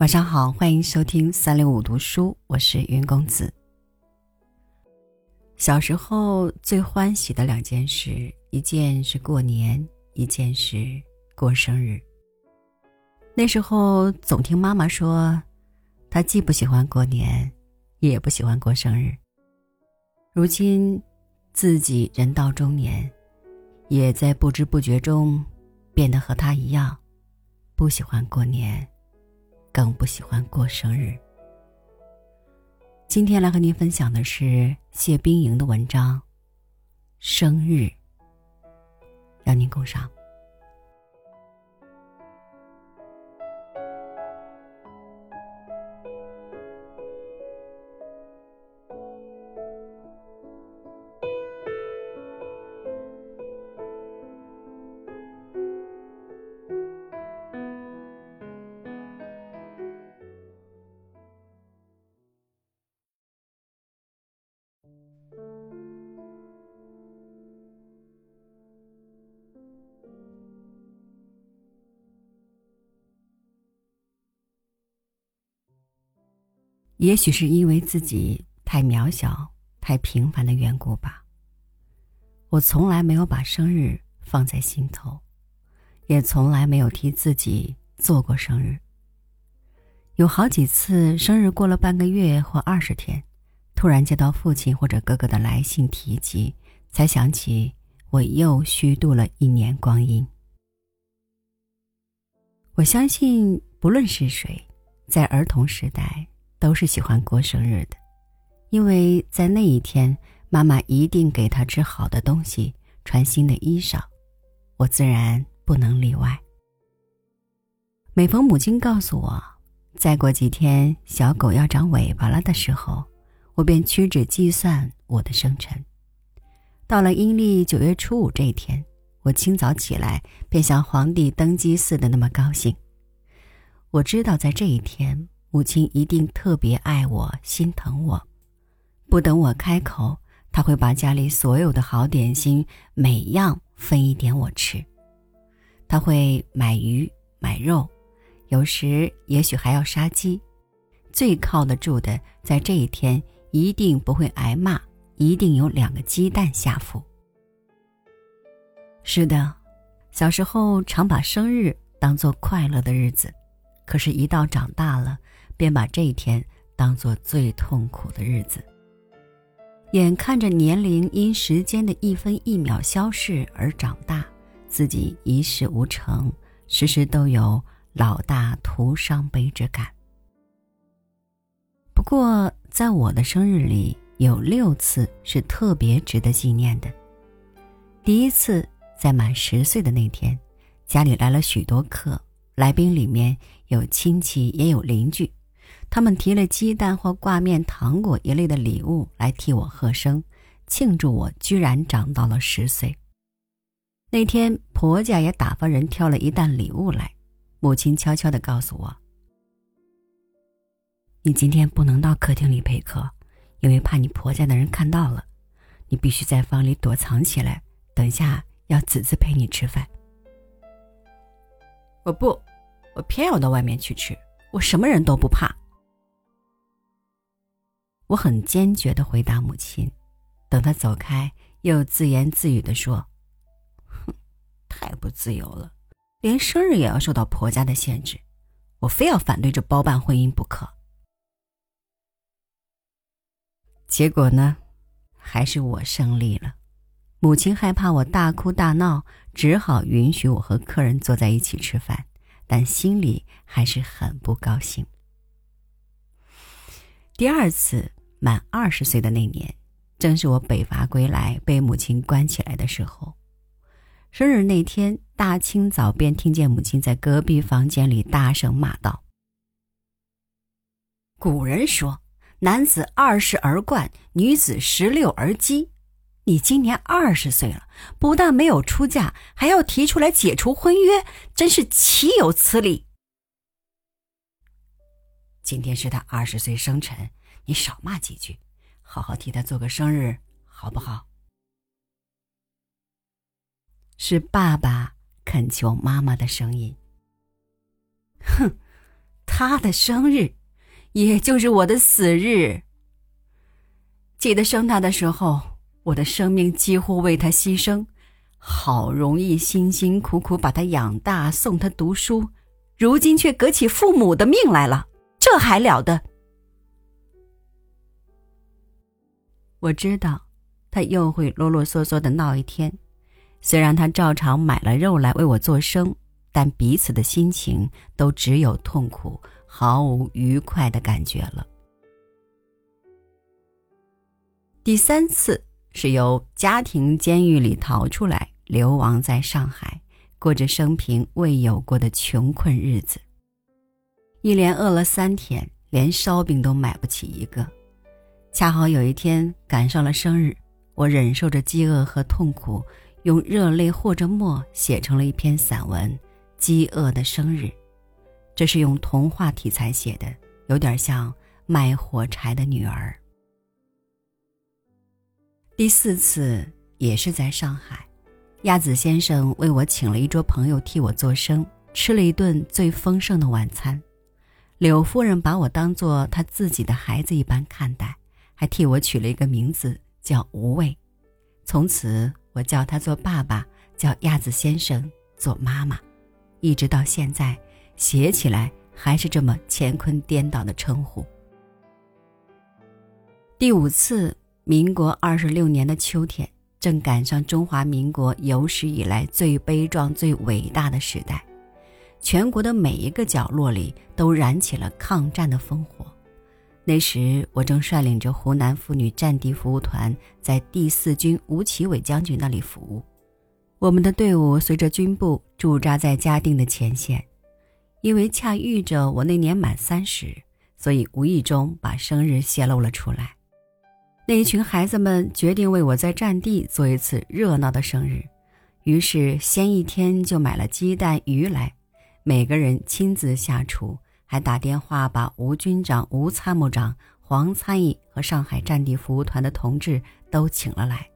晚上好，欢迎收听三六五读书，我是云公子。小时候最欢喜的两件事，一件是过年，一件是过生日。那时候总听妈妈说，她既不喜欢过年，也不喜欢过生日。如今自己人到中年，也在不知不觉中变得和她一样，不喜欢过年。更不喜欢过生日。今天来和您分享的是谢冰莹的文章《生日》，让您共赏。也许是因为自己太渺小、太平凡的缘故吧。我从来没有把生日放在心头，也从来没有替自己做过生日。有好几次生日过了半个月或二十天，突然接到父亲或者哥哥的来信提及，才想起我又虚度了一年光阴。我相信，不论是谁，在儿童时代。都是喜欢过生日的，因为在那一天，妈妈一定给他吃好的东西，穿新的衣裳，我自然不能例外。每逢母亲告诉我，再过几天小狗要长尾巴了的时候，我便屈指计算我的生辰。到了阴历九月初五这一天，我清早起来便像皇帝登基似的那么高兴。我知道在这一天。母亲一定特别爱我、心疼我，不等我开口，他会把家里所有的好点心每样分一点我吃。他会买鱼、买肉，有时也许还要杀鸡。最靠得住的，在这一天一定不会挨骂，一定有两个鸡蛋下腹。是的，小时候常把生日当做快乐的日子，可是，一到长大了。便把这一天当做最痛苦的日子。眼看着年龄因时间的一分一秒消逝而长大，自己一事无成，时时都有老大徒伤悲之感。不过，在我的生日里，有六次是特别值得纪念的。第一次在满十岁的那天，家里来了许多客，来宾里面有亲戚，也有邻居。他们提了鸡蛋或挂面、糖果一类的礼物来替我贺生，庆祝我居然长到了十岁。那天婆家也打发人挑了一担礼物来，母亲悄悄地告诉我：“你今天不能到客厅里陪客，因为怕你婆家的人看到了，你必须在房里躲藏起来，等下要子子陪你吃饭。”我不，我偏要到外面去吃，我什么人都不怕。我很坚决的回答母亲，等他走开，又自言自语的说：“哼，太不自由了，连生日也要受到婆家的限制，我非要反对这包办婚姻不可。”结果呢，还是我胜利了。母亲害怕我大哭大闹，只好允许我和客人坐在一起吃饭，但心里还是很不高兴。第二次。满二十岁的那年，正是我北伐归来被母亲关起来的时候。生日那天，大清早便听见母亲在隔壁房间里大声骂道：“古人说，男子二十而冠，女子十六而基。你今年二十岁了，不但没有出嫁，还要提出来解除婚约，真是岂有此理！今天是他二十岁生辰。”你少骂几句，好好替他做个生日，好不好？是爸爸恳求妈妈的声音。哼，他的生日，也就是我的死日。记得生他的时候，我的生命几乎为他牺牲，好容易辛辛苦苦把他养大，送他读书，如今却革起父母的命来了，这还了得？我知道，他又会啰啰嗦嗦的闹一天。虽然他照常买了肉来为我做生，但彼此的心情都只有痛苦，毫无愉快的感觉了。第三次是由家庭监狱里逃出来，流亡在上海，过着生平未有过的穷困日子。一连饿了三天，连烧饼都买不起一个。恰好有一天赶上了生日，我忍受着饥饿和痛苦，用热泪或者墨写成了一篇散文《饥饿的生日》。这是用童话题材写的，有点像卖火柴的女儿。第四次也是在上海，亚子先生为我请了一桌朋友替我做生，吃了一顿最丰盛的晚餐。柳夫人把我当做她自己的孩子一般看待。还替我取了一个名字，叫无畏。从此，我叫他做爸爸，叫鸭子先生做妈妈，一直到现在，写起来还是这么乾坤颠倒的称呼。第五次，民国二十六年的秋天，正赶上中华民国有史以来最悲壮、最伟大的时代，全国的每一个角落里都燃起了抗战的烽火。那时，我正率领着湖南妇女战地服务团在第四军吴奇伟将军那里服务。我们的队伍随着军部驻扎在嘉定的前线。因为恰遇着我那年满三十，所以无意中把生日泄露了出来。那一群孩子们决定为我在战地做一次热闹的生日，于是先一天就买了鸡蛋鱼来，每个人亲自下厨。还打电话把吴军长、吴参谋长、黄参议和上海战地服务团的同志都请了来。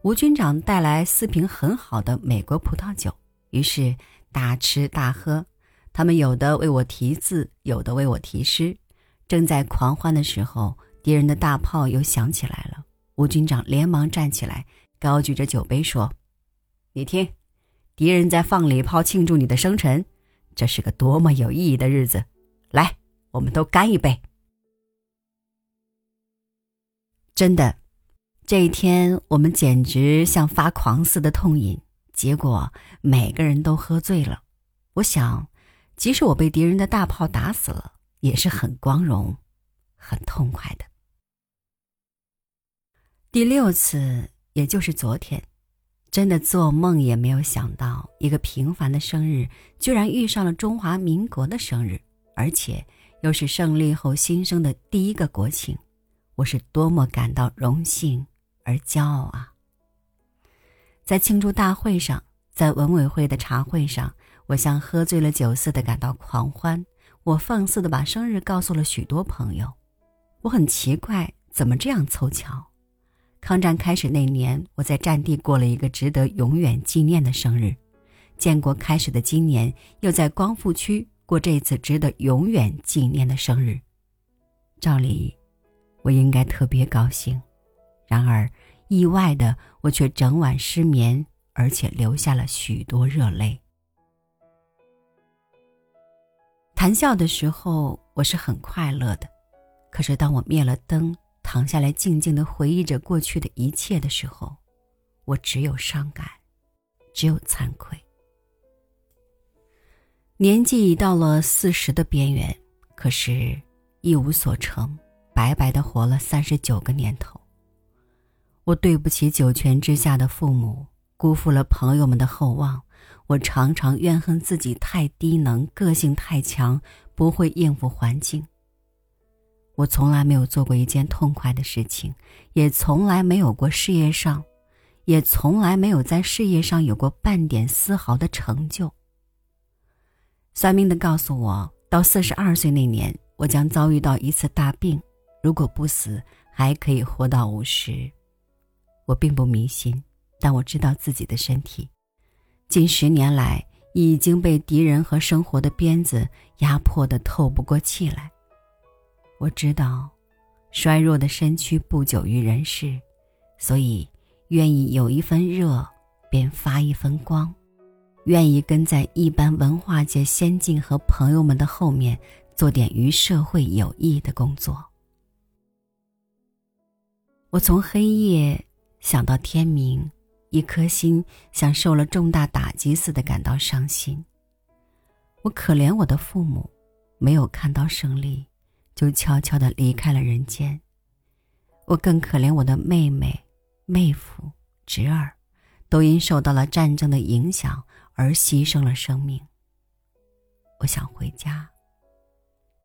吴军长带来四瓶很好的美国葡萄酒，于是大吃大喝。他们有的为我题字，有的为我题诗。正在狂欢的时候，敌人的大炮又响起来了。吴军长连忙站起来，高举着酒杯说：“你听，敌人在放礼炮庆祝你的生辰。”这是个多么有意义的日子！来，我们都干一杯。真的，这一天我们简直像发狂似的痛饮，结果每个人都喝醉了。我想，即使我被敌人的大炮打死了，也是很光荣、很痛快的。第六次，也就是昨天。真的做梦也没有想到，一个平凡的生日居然遇上了中华民国的生日，而且又是胜利后新生的第一个国庆，我是多么感到荣幸而骄傲啊！在庆祝大会上，在文委会的茶会上，我像喝醉了酒似的感到狂欢。我放肆的把生日告诉了许多朋友，我很奇怪，怎么这样凑巧？抗战开始那年，我在战地过了一个值得永远纪念的生日。建国开始的今年，又在光复区过这次值得永远纪念的生日。照理，我应该特别高兴，然而意外的，我却整晚失眠，而且流下了许多热泪。谈笑的时候，我是很快乐的，可是当我灭了灯。躺下来，静静的回忆着过去的一切的时候，我只有伤感，只有惭愧。年纪已到了四十的边缘，可是一无所成，白白的活了三十九个年头。我对不起九泉之下的父母，辜负了朋友们的厚望。我常常怨恨自己太低能，个性太强，不会应付环境。我从来没有做过一件痛快的事情，也从来没有过事业上，也从来没有在事业上有过半点丝毫的成就。算命的告诉我，到四十二岁那年，我将遭遇到一次大病，如果不死，还可以活到五十。我并不迷信，但我知道自己的身体，近十年来已经被敌人和生活的鞭子压迫得透不过气来。我知道，衰弱的身躯不久于人世，所以愿意有一分热，便发一分光，愿意跟在一般文化界先进和朋友们的后面，做点与社会有益的工作。我从黑夜想到天明，一颗心像受了重大打击似的感到伤心。我可怜我的父母，没有看到胜利。就悄悄的离开了人间。我更可怜我的妹妹、妹夫、侄儿，都因受到了战争的影响而牺牲了生命。我想回家，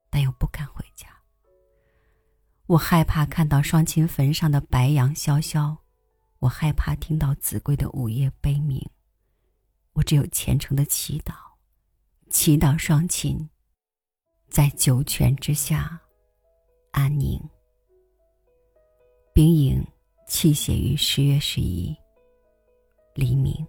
但又不敢回家。我害怕看到双亲坟上的白杨萧萧，我害怕听到子规的午夜悲鸣。我只有虔诚的祈祷，祈祷双亲。在九泉之下，安宁。冰影泣血于十月十一黎明。